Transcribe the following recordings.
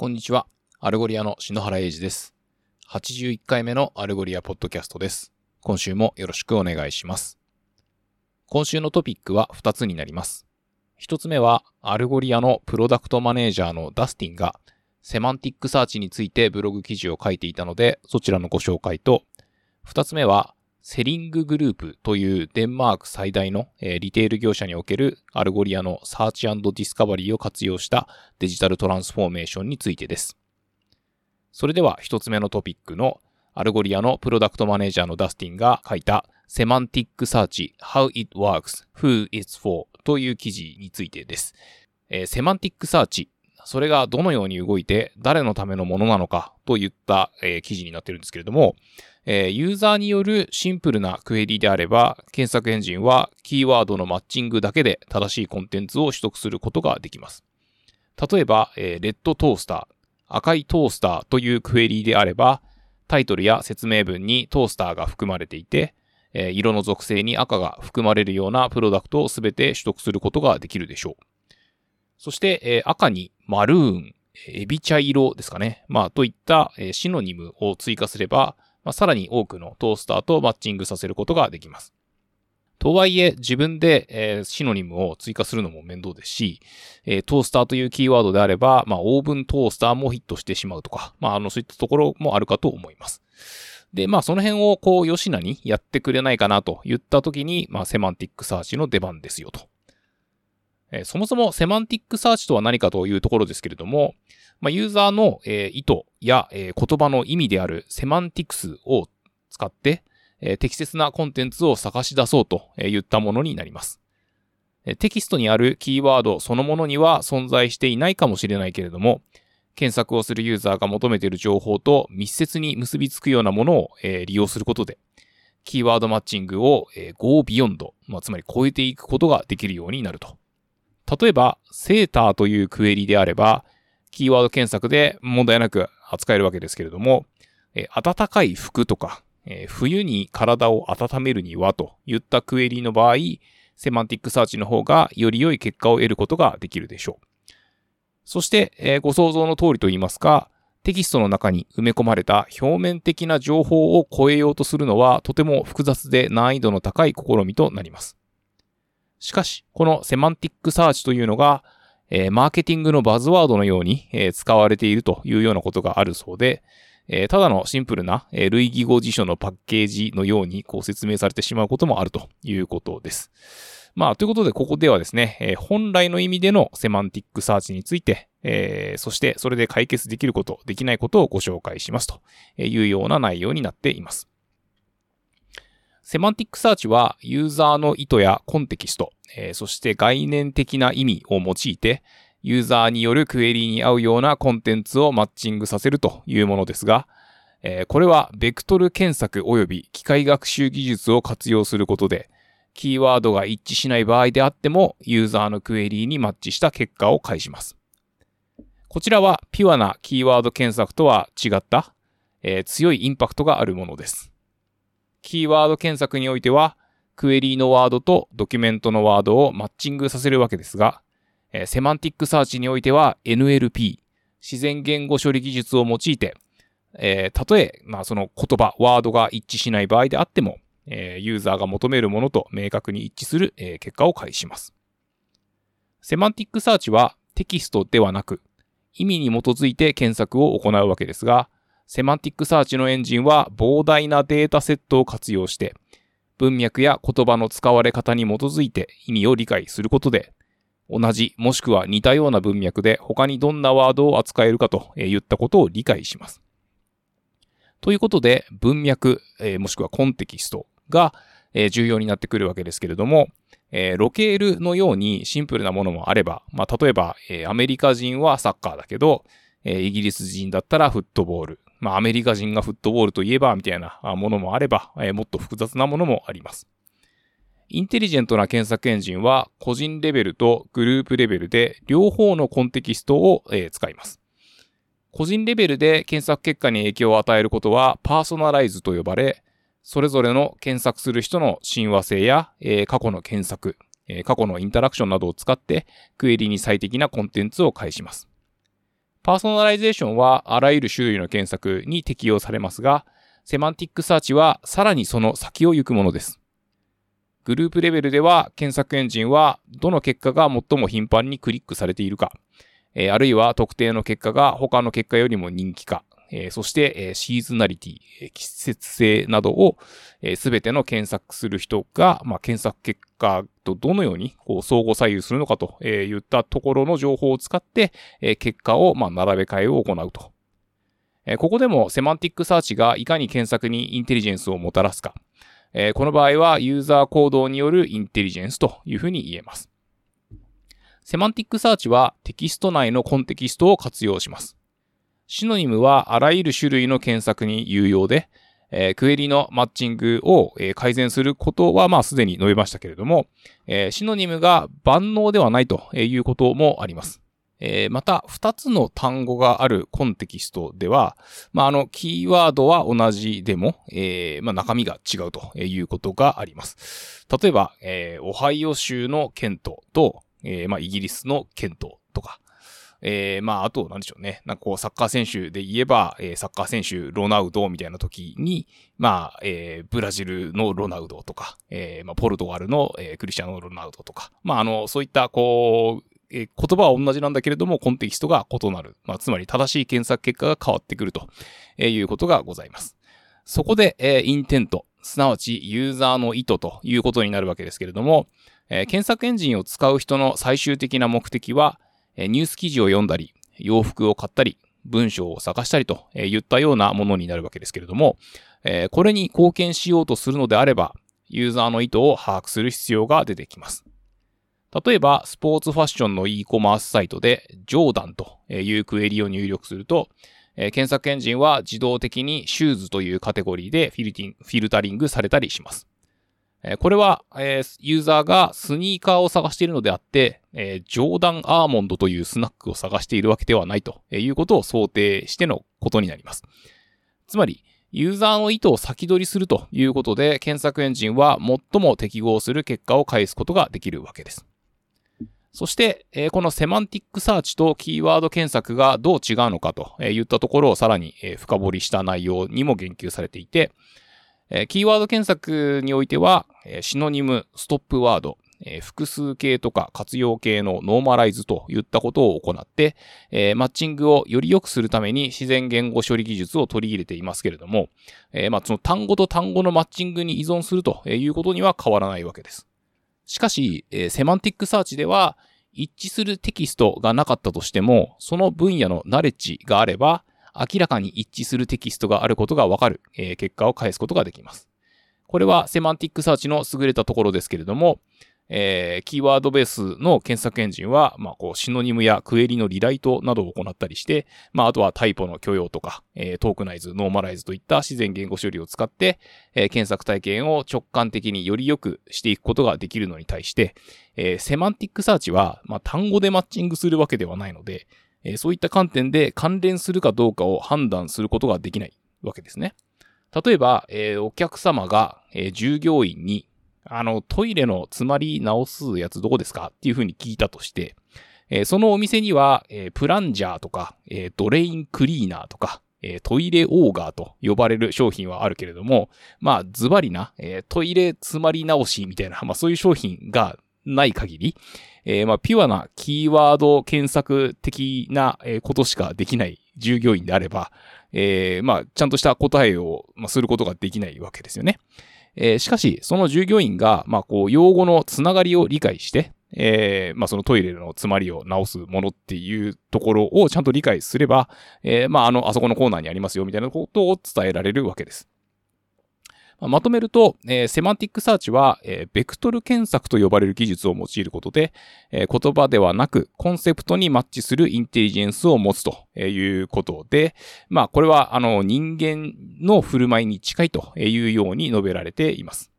こんにちは。 Algolia の篠原英二です。81回目の Algolia ポッドキャストです。今週もよろしくお願いします。今週のトピックは2つになります。1つ目は、 Algolia のプロダクトマネージャーのダスティンが、セマンティックサーチについてブログ記事を書いていたので、そちらのご紹介と、2つ目は、 Salling Group というデンマーク最大のリテール業者における Algolia のサーチディスカバリーを活用したデジタルトランスフォーメーションについてです。それでは一つ目のトピックの Algolia のプロダクトマネージャーのダスティンが書いたセマンティックサーチ How it works, who it's for という記事についてです。えーセマンティックサーチ、それがどのように動いて誰のためのものなのかといった、えー記事になっているんですけれども、えユーザーによるシンプルなクエリであれば、検索エンジンはキーワードのマッチングだけで正しいコンテンツを取得することができます。例えば、えレッドトースター、赤いトースターというクエリであれば、タイトルや説明文にトースターが含まれていて、え色の属性に赤が含まれるようなプロダクトをすべて取得することができるでしょう。そして、え赤にマルーン、エビ茶色ですかね。まあ、といった、えーシノニムを追加すれば、まあ、さらに多くのトースターとマッチングさせることができます。とはいえ、自分で、えーシノニムを追加するのも面倒ですし、えートースターというキーワードであれば、まあ、オーブントースターもヒットしてしまうとか、まあ、あの、そういったところもあるかと思います。で、まあ、その辺を、こう、よしなにやってくれないかなと言ったときに、まあ、セマンティックサーチの出番ですよと。えそもそもセマンティックサーチとは何かというところですけれども、まあ、ユーザーの、え意図や、え言葉の意味であるセマンティクスを使って、え適切なコンテンツを探し出そうとえ言ったものになります。えテキストにあるキーワードそのものには存在していないかもしれないけれども、検索をするユーザーが求めている情報と密接に結びつくようなものを、え利用することで、キーワードマッチングを、えー Go Beyond、まあ、つまり超えていくことができるようになると。例えば、セーターというクエリであれば、キーワード検索で問題なく扱えるわけですけれども、え暖かい服とか、えー冬に体を温めるにはといったクエリの場合、セマンティックサーチの方がより良い結果を得ることができるでしょう。そして、えーご想像の通りと言いますか、テキストの中に埋め込まれた表面的な情報を超えようとするのはとても複雑で難易度の高い試みとなります。しかし、このセマンティックサーチというのが、えーマーケティングのバズワードのように、えー使われているというようなことがあるそうで、えーただのシンプルな、えー類義語辞書のパッケージのようにこう説明されてしまうこともあるということです。まあ、ということで、ここではですね、えー本来の意味でのセマンティックサーチについて、えーそしてそれで解決できること、できないことをご紹介しますというような内容になっています。セマンティックサーチはユーザーの意図やコンテキスト、えーそして概念的な意味を用いて、ユーザーによるクエリに合うようなコンテンツをマッチングさせるというものですが、えーこれはベクトル検索及び機械学習技術を活用することで、キーワードが一致しない場合であっても、ユーザーのクエリにマッチした結果を返します。こちらはピュアなキーワード検索とは違った、えー強いインパクトがあるものです。キーワード検索においては、クエリーのワードとドキュメントのワードをマッチングさせるわけですが、えーセマンティックサーチにおいては NLP、自然言語処理技術を用いて、えーたとえ、まあ、その言葉、ワードが一致しない場合であっても、えーユーザーが求めるものと明確に一致する、えー結果を返します。セマンティックサーチはテキストではなく、意味に基づいて検索を行うわけですが、セマンティックサーチのエンジンは膨大なデータセットを活用して、文脈や言葉の使われ方に基づいて意味を理解することで、同じもしくは似たような文脈で他にどんなワードを扱えるかとえー言ったことを理解します。ということで、文脈、えーもしくはコンテキストが、えー重要になってくるわけですけれども、えーロケールのようにシンプルなものもあれば、まあ、例えば、えーアメリカ人はサッカーだけど、えーイギリス人だったらフットボール。まあ、アメリカ人がフットボールといえば、みたいなものもあれば、えーもっと複雑なものもあります。インテリジェントな検索エンジンは、個人レベルとグループレベルで、両方のコンテキストを、えー使います。個人レベルで検索結果に影響を与えることは、パーソナライズと呼ばれ、それぞれの検索する人の親和性や、えー過去の検索、え過去のインタラクションなどを使って、クエリに最適なコンテンツを返します。パーソナライゼーションはあらゆる種類の検索に適用されますが、セマンティックサーチはさらにその先を行くものです。グループレベルでは検索エンジンはどの結果が最も頻繁にクリックされているか、えあるいは特定の結果が他の結果よりも人気か、えそして、えシーズナリティ、え季節性などをすべ、ての検索する人が、まあ、検索結果とどのようにこう相互作用するのかと、え言ったところの情報を使って、え結果を、まあ、並べ替えを行うと。えここでもセマンティックサーチがいかに検索にインテリジェンスをもたらすか。えこの場合はユーザー行動によるインテリジェンスというふうに言えます。セマンティックサーチはテキスト内のコンテキストを活用します。シノニムはあらゆる種類の検索に有用で、えー、クエリのマッチングを、えー、改善することは、まあ、すでに述べましたけれども、えー、シノニムが万能ではないということもあります。え、また、二つの単語があるコンテキストでは、まあ、あの、キーワードは同じでも、え、まあ、中身が違うということがあります。例えば、え、オハイオ州のケントと、え、まあ、イギリスのケントとか、えー、まあ、あと、なんでしょうね。なんかこう、サッカー選手で言えば、えー、サッカー選手、ロナウドみたいな時に、まあ、えー、ブラジルのロナウドとか、えー、まあ、ポルトガルの、えー、クリスチャノ・ロナウドとか、まあ、あの、そういった、こう、えー、言葉は同じなんだけれども、コンテキストが異なる。まあ、つまり正しい検索結果が変わってくるとえいうことがございます。そこで、えー、インテント、すなわちユーザーの意図ということになるわけですけれども、え、検索エンジンを使う人の最終的な目的は、ニュース記事を読んだり、洋服を買ったり、文章を探したりと言ったようなものになるわけですけれども、これに貢献しようとするのであれば、ユーザーの意図を把握する必要が出てきます。例えば、スポーツファッションの e コマースサイトで、ジョーダンというクエリを入力すると、検索エンジンは自動的にシューズというカテゴリーでフィルタリングされたりします。これは、ユーザーがスニーカーを探しているのであって、ジョーダンアーモンドというスナックを探しているわけではないということを想定してのことになります。つまり、ユーザーの意図を先取りするということで、検索エンジンは最も適合する結果を返すことができるわけです。そして、このセマンティックサーチとキーワード検索がどう違うのかといったところをさらに深掘りした内容にも言及されていて、えー、キーワード検索においては、えー、シノニム、ストップワード、えー、複数形とか活用形のノーマライズといったことを行って、えー、マッチングをより良くするために自然言語処理技術を取り入れていますけれども、えー、まあ、その単語と単語のマッチングに依存するということには変わらないわけです。しかし、えー、セマンティックサーチでは、一致するテキストがなかったとしても、その分野のナレッジがあれば、明らかに一致するテキストがあることがわかる、えー、結果を返すことができます。これはセマンティックサーチの優れたところですけれども、えー、キーワードベースの検索エンジンは、まあ、こう、シノニムやクエリのリライトなどを行ったりして、まあ、あとはタイポの許容とか、えー、トークナイズ、ノーマライズといった自然言語処理を使って、えー、検索体験を直感的により良くしていくことができるのに対して、えー、セマンティックサーチは、まあ、単語でマッチングするわけではないので、えそういった観点で関連するかどうかを判断することができないわけですね。例えば、え、お客様が、え、従業員に、あの、トイレの詰まり直すやつどこですか？っていうふうに聞いたとして、え、そのお店には、えプランジャーとか、えドレインクリーナーとか、えトイレオーガーと呼ばれる商品はあるけれども、まあ、ズバリな、えトイレ詰まり直しみたいな、まあそういう商品がない限り、えー、まあ、ピュアなキーワード検索的なことしかできない従業員であれば、えー、まあ、ちゃんとした答えをすることができないわけですよね。えー、しかし、その従業員が、まあ、こう、用語のつながりを理解して、えー、まあ、そのトイレの詰まりを直すものっていうところをちゃんと理解すれば、えー、まあ、あの、あそこのコーナーにありますよ、みたいなことを伝えられるわけです。まとめると、えー、セマンティックサーチは、えー、ベクトル検索と呼ばれる技術を用いることで、えー、言葉ではなくコンセプトにマッチするインテリジェンスを持つということで、まあこれはあの人間の振る舞いに近いというように述べられています。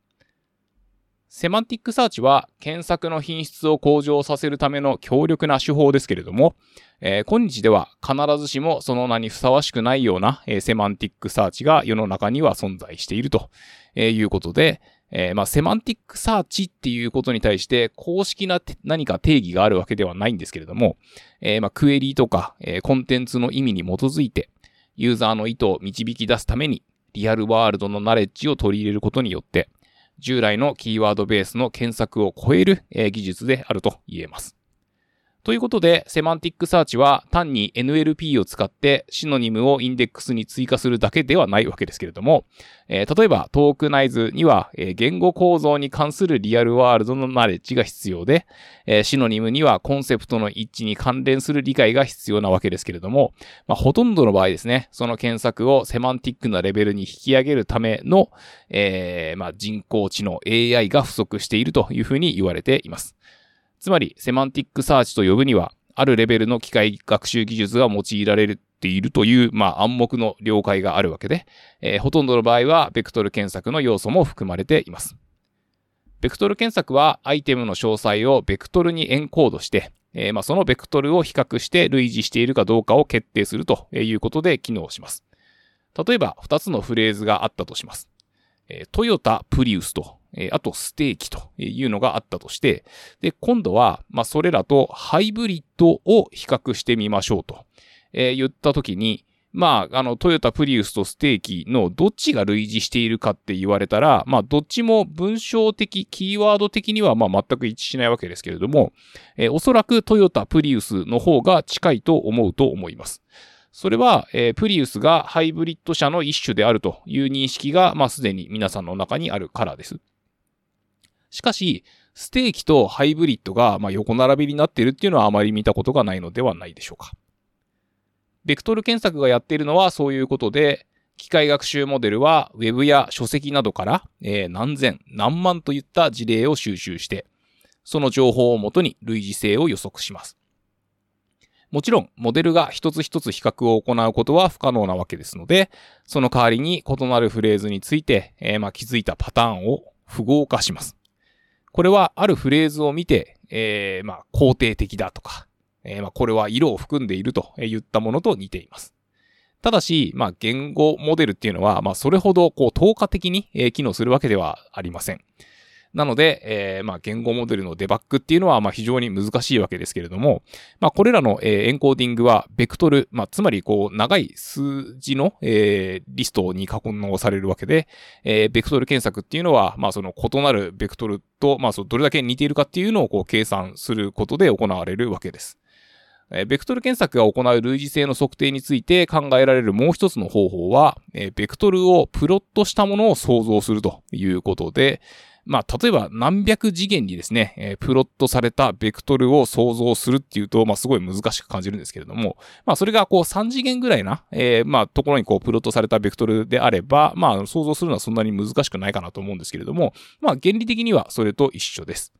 セマンティックサーチは検索の品質を向上させるための強力な手法ですけれども、えー、今日では必ずしもその名にふさわしくないような、えー、セマンティックサーチが世の中には存在しているということで、えー、まあ、セマンティックサーチっていうことに対して公式な何か定義があるわけではないんですけれども、え、まあ、クエリーとか、え、コンテンツの意味に基づいて、ユーザーの意図を導き出すために、リアルワールドのナレッジを取り入れることによって、従来のキーワードベースの検索を超える、技術であると言えます。ということで、セマンティックサーチは単に NLP を使ってシノニムをインデックスに追加するだけではないわけですけれども、えー、例えばトークナイズには、えー、言語構造に関するリアルワールドのナレッジが必要で、えー、シノニムにはコンセプトの一致に関連する理解が必要なわけですけれども、まあ、ほとんどの場合ですね、その検索をセマンティックなレベルに引き上げるための、え、まあ、人工知能 AI が不足しているというふうに言われています。つまり、セマンティックサーチと呼ぶには、あるレベルの機械学習技術が用いられているという、まあ、暗黙の了解があるわけで、えー、ほとんどの場合は、ベクトル検索の要素も含まれています。ベクトル検索は、アイテムの詳細をベクトルにエンコードして、えー、まあ、そのベクトルを比較して類似しているかどうかを決定するということで機能します。例えば、2つのフレーズがあったとします。えトヨタプリウスとえあとステーキというのがあったとして、で、今度は、まあ、それらとハイブリッドを比較してみましょうと、えー、言ったときに、まあ、あの、トヨタプリウスとステーキのどっちが類似しているかって言われたら、まあ、どっちも文章的、キーワード的には、まあ、全く一致しないわけですけれども、えー、おそらくトヨタプリウスの方が近いと思うと思います。それは、えー、プリウスがハイブリッド車の一種であるという認識が、まあ、すでに皆さんの中にあるからです。しかし、ステーキとハイブリッドがま横並びになっているっていうのはあまり見たことがないのではないでしょうか。ベクトル検索がやっているのはそういうことで、機械学習モデルは Web や書籍などから、えー、何千、何万といった事例を収集して、その情報をもとに類似性を予測します。もちろん、モデルが一つ一つ比較を行うことは不可能なわけですので、その代わりに異なるフレーズについて、えー、まあ、気づいたパターンを符号化します。これはあるフレーズを見て、えー、まあ、肯定的だとか、えー、まあ、これは色を含んでいると言ったものと似ています。ただし、まあ、言語モデルっていうのは、まあ、それほど、こう、透過的に、機能するわけではありません。なので、えー、まあ、言語モデルのデバッグっていうのは、まあ、非常に難しいわけですけれども、まあ、これらの、エンコーディングは、ベクトル、まあ、つまり、こう、長い数字の、えー、リストに囲んされるわけで、えー、ベクトル検索っていうのは、まあ、その異なるベクトルと、まあ、そのどれだけ似ているかっていうのを、こう、計算することで行われるわけです。ベクトル検索が行う類似性の測定について考えられるもう一つの方法は、ベクトルをプロットしたものを想像するということで、まあ、例えば何百次元にですね、えー、プロットされたベクトルを想像するっていうと、まあ、すごい難しく感じるんですけれども、まあ、それがこう3次元ぐらいな、えー、まあ、ところにこう、プロットされたベクトルであれば、まあ、想像するのはそんなに難しくないかなと思うんですけれども、まあ、原理的にはそれと一緒です。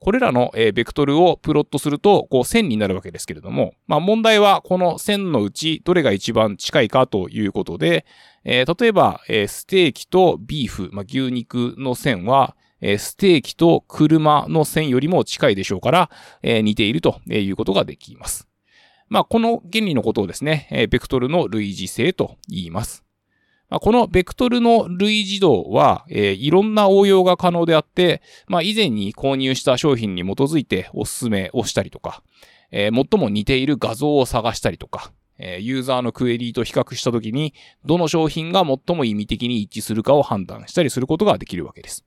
これらの、えー、ベクトルをプロットすると、こう線になるわけですけれども、まあ問題はこの線のうちどれが一番近いかということで、えー、例えば、えー、ステーキとビーフ、まあ、牛肉の線は、えー、ステーキと車の線よりも近いでしょうから、えー、似ているということができます。まあ、この原理のことをですね、えー、ベクトルの類似性と言います。まあ、このベクトルの類似度は、えー、いろんな応用が可能であって、まあ、以前に購入した商品に基づいておすすめをしたりとか、えー、最も似ている画像を探したりとか、えユーザーのクエリーと比較したときに、どの商品が最も意味的に一致するかを判断したりすることができるわけです。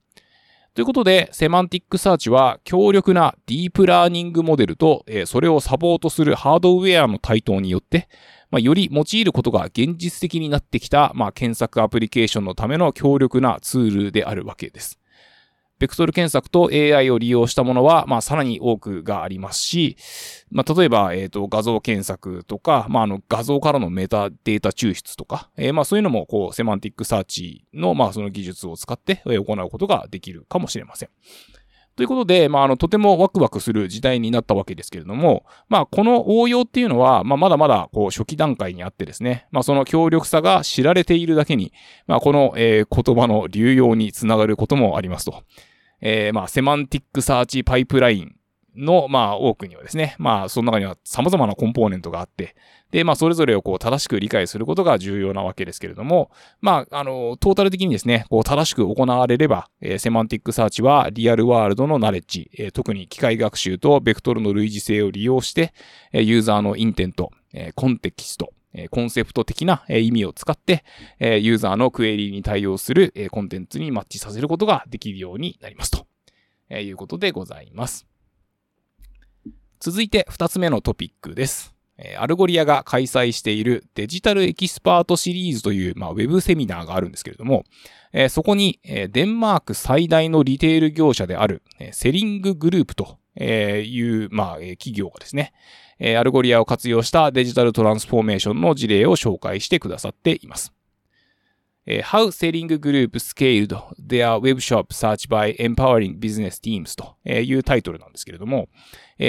ということで、セマンティックサーチは強力なディープラーニングモデルと、えそれをサポートするハードウェアの台頭によって、まあ、より用いることが現実的になってきた、まあ、検索アプリケーションのための強力なツールであるわけです。ベクトル検索と AI を利用したものは、まあ、さらに多くがありますし、まあ、例えば、えっ、ー、と、画像検索とか、まあ、あの、画像からのメタデータ抽出とか、えー、まあ、そういうのも、こう、セマンティックサーチの、まあ、その技術を使って行うことができるかもしれません。ということで、まあ、あの、とてもワクワクする時代になったわけですけれども、まあ、この応用っていうのは、まあ、まだまだ、こう、初期段階にあってですね、まあ、その強力さが知られているだけに、まあ、この、えー、言葉の流用につながることもありますと。えー、まあ、セマンティックサーチパイプライン、の、まあ、多くにはですね、まあ、その中には様々なコンポーネントがあって、で、まあ、それぞれをこう、正しく理解することが重要なわけですけれども、まあ、あの、トータル的にですね、こう、正しく行われれば、えー、セマンティックサーチはリアルワールドのナレッジ、えー、特に機械学習とベクトルの類似性を利用して、えー、ユーザーのインテント、えー、コンテキスト、コンセプト的な意味を使って、ユーザーのクエリに対応するコンテンツにマッチさせることができるようになりますということでございます。続いて二つ目のトピックです。 Algolia が開催しているデジタルエキスパートシリーズという、まあ、ウェブセミナーがあるんですけれども、そこにデンマーク最大のリテール業者である Salling Group とえいう、まあ、企業がですね、え Algolia を活用したデジタルトランスフォーメーションの事例を紹介してくださっています。How Salling Group Scaled Their Webshop Search by Empowering Business Teams というタイトルなんですけれども、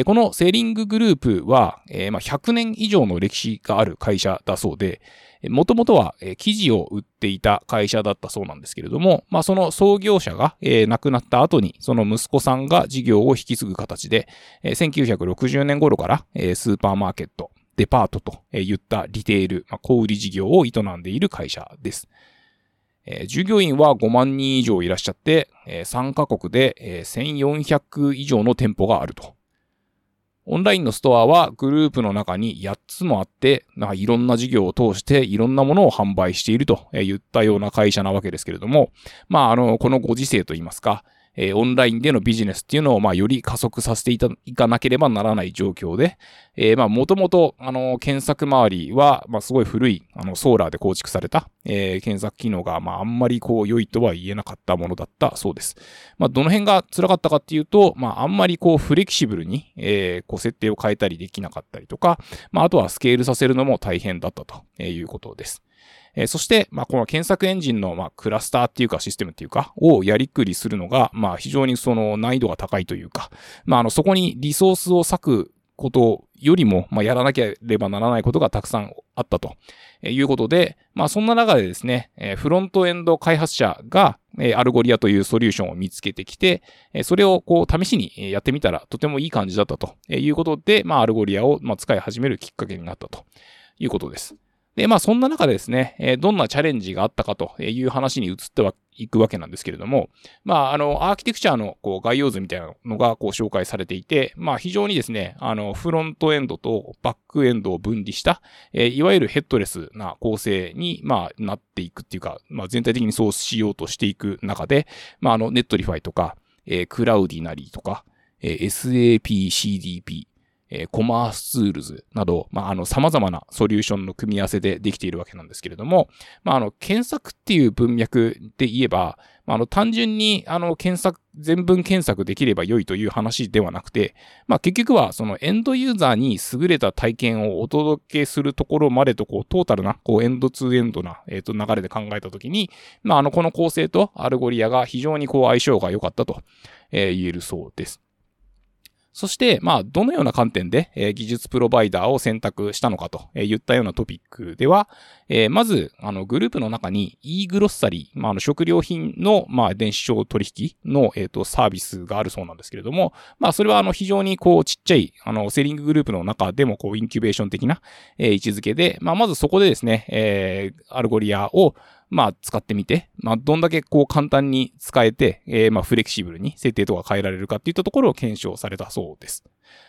この Salling Group は100年以上の歴史がある会社だそうで、もともとは生地を売っていた会社だったそうなんですけれども、まあその創業者が亡くなった後に、その息子さんが事業を引き継ぐ形で、1960年頃からスーパーマーケット、デパートといったリテール、小売事業を営んでいる会社です。従業員は5万人以上いらっしゃって、3カ国で1400以上の店舗があるとオンラインのストアはグループの中に8つもあって、いろんな事業を通していろんなものを販売していると言ったような会社なわけですけれども、まあ、あの、このご時世といいますか、えー、オンラインでのビジネスっていうのを、まあ、より加速させていたいかなければならない状況で、えー、まあ、もともと、あの、検索周りは、まあ、すごい古い、あの、ソーラーで構築された、えー、検索機能が、まあ、あんまりこう、良いとは言えなかったものだったそうです。まあ、どの辺が辛かったかっていうと、まあ、あんまりこう、フレキシブルに、えー、こう、設定を変えたりできなかったりとか、まあ、あとはスケールさせるのも大変だったということです。えー、そして、まあ、この検索エンジンの、まあ、クラスターっていうかシステムっていうか、をやりくりするのが、まあ、非常にその難易度が高いというか、まあ、あの、そこにリソースを割くことよりも、まあ、やらなければならないことがたくさんあったとえいうことで、まあ、そんな中でですね、えフロントエンド開発者が、え Algolia というソリューションを見つけてきて、えそれをこう試しにやってみたらとてもいい感じだったとえいうことで、まあ、 Algolia をま使い始めるきっかけになったということです。で、まあそんな中でですね、えどんなチャレンジがあったかという話に移ってはいくわけなんですけれども、まああの、アーキテクチャのこう概要図みたいなのがこう紹介されていて、まあ非常にですね、あの、フロントエンドとバックエンドを分離した、えいわゆるヘッドレスな構成に、まあなっていくっていうか、まあ全体的にそうしようとしていく中で、まああの、 Netlify とか、え Cloudinary とか、え SAP、CDP、えー、 commercetools など、まあ、あの、様々なソリューションの組み合わせでできているわけなんですけれども、まあ、あの、検索っていう文脈で言えば、まあ、あの、単純に、あの、検索、全文検索できれば良いという話ではなくて、まあ、結局は、その、エンドユーザーに優れた体験をお届けするところまでと、こう、トータルな、こう、エンドツーエンドな、えっ、ー、と、流れで考えたときに、まあ、あの、この構成と Algolia が非常にこう、相性が良かったと、えー、言えるそうです。そして、まあ、どのような観点で、えー、技術プロバイダーを選択したのかと、えー、言ったようなトピックでは、えー、まず、あの、グループの中に e grocery、まあ、あの、食料品の、まあ、電子商取引の、えっ、と、サービスがあるそうなんですけれども、まあ、それは、あの、非常に、こう、ちっちゃい、あの、セーリンググループの中でも、こう、インキュベーション的な、え、位置づけで、まあ、まずそこでですね、え、 Algolia を、まあ、使ってみて、まあ、どんだけこう簡単に使えて、えー、まあ、フレキシブルに設定とか変えられるかっていったところを検証されたそうです。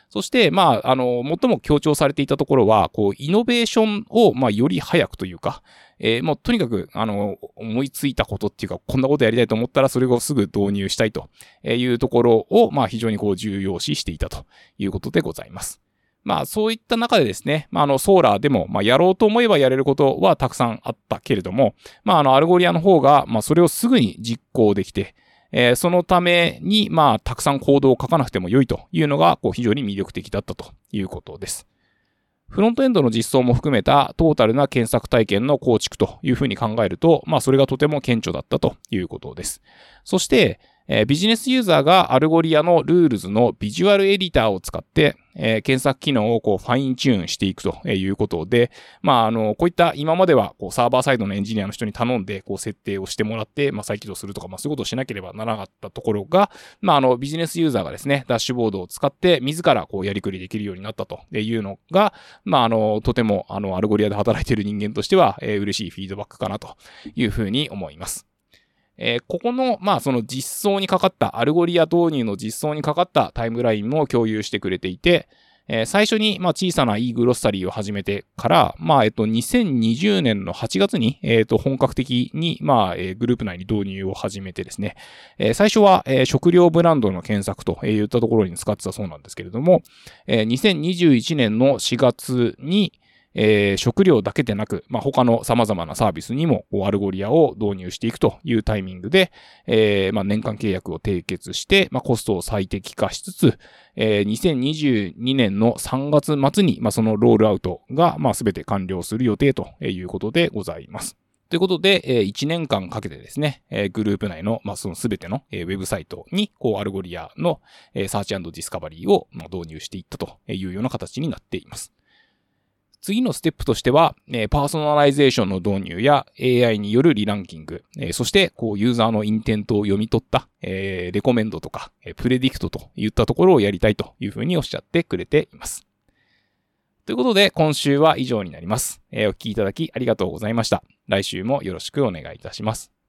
そして、まあ、あの、最も強調されていたところは、こう、イノベーションを、まあ、より早くというか、えー、もうとにかく、あの、思いついたことっていうか、こんなことやりたいと思ったら、それをすぐ導入したいというところを、まあ、非常にこう、重要視していたということでございます。まあそういった中でですね、まああの Solr でも、まあやろうと思えばやれることはたくさんあったけれども、まああの Algolia の方が、まあそれをすぐに実行できて、えー、そのために、まあたくさんコードを書かなくても良いというのが、こう非常に魅力的だったということです。フロントエンドの実装も含めたトータルな検索体験の構築というふうに考えると、まあそれがとても顕著だったということです。そして、え、ビジネスユーザーが Algolia の Rules のビジュアルエディターを使って、え、検索機能をこう fine tune していくということで、まあ、あの、こういった今まではこうサーバーサイドのエンジニアの人に頼んで、こう設定をしてもらって、まあ、再起動するとか、まあ、そういうことをしなければならなかったところが、まあ、あの、ビジネスユーザーがですね、ダッシュボードを使って自らこうやりくりできるようになったというのが、まあ、あの、とても、あの、 Algolia で働いている人間としては、えー、嬉しいフィードバックかなというふうに思います。えー、ここの、まあ、その実装にかかった、 Algolia 導入の実装にかかったタイムラインも共有してくれていて、えー、最初に、まあ、小さな e グロッサリーを始めてから、まあ、えっと、2020年の8月に、えっと、本格的に、まあ、えー、グループ内に導入を始めてですね、えー、最初は、えー、食料ブランドの検索といったところに使ってたそうなんですけれども、えー、2021年の4月に、えー、食料だけでなく、まあ、他の様々なサービスにも Algolia を導入していくというタイミングで、えー、まあ、年間契約を締結して、まあ、コストを最適化しつつ、えー、2022年の3月末に、まあ、そのロールアウトが、まあ、全て完了する予定ということでございます。ということで、え1年間かけてですね、えグループ内の、まあ、そのすべての、えウェブサイトに、こう、 Algolia の、え search discovery を、ま導入していったというような形になっています。次のステップとしては、えパーソナライゼーションの導入や AI によるリランキング、えそして、こう、ユーザーのインテントを読み取った、えレコメンドとか、え predict といったところをやりたいというふうにおっしゃってくれています。ということで、今週は以上になります。えお聞きいただきありがとうございました。来週もよろしくお願いいたします。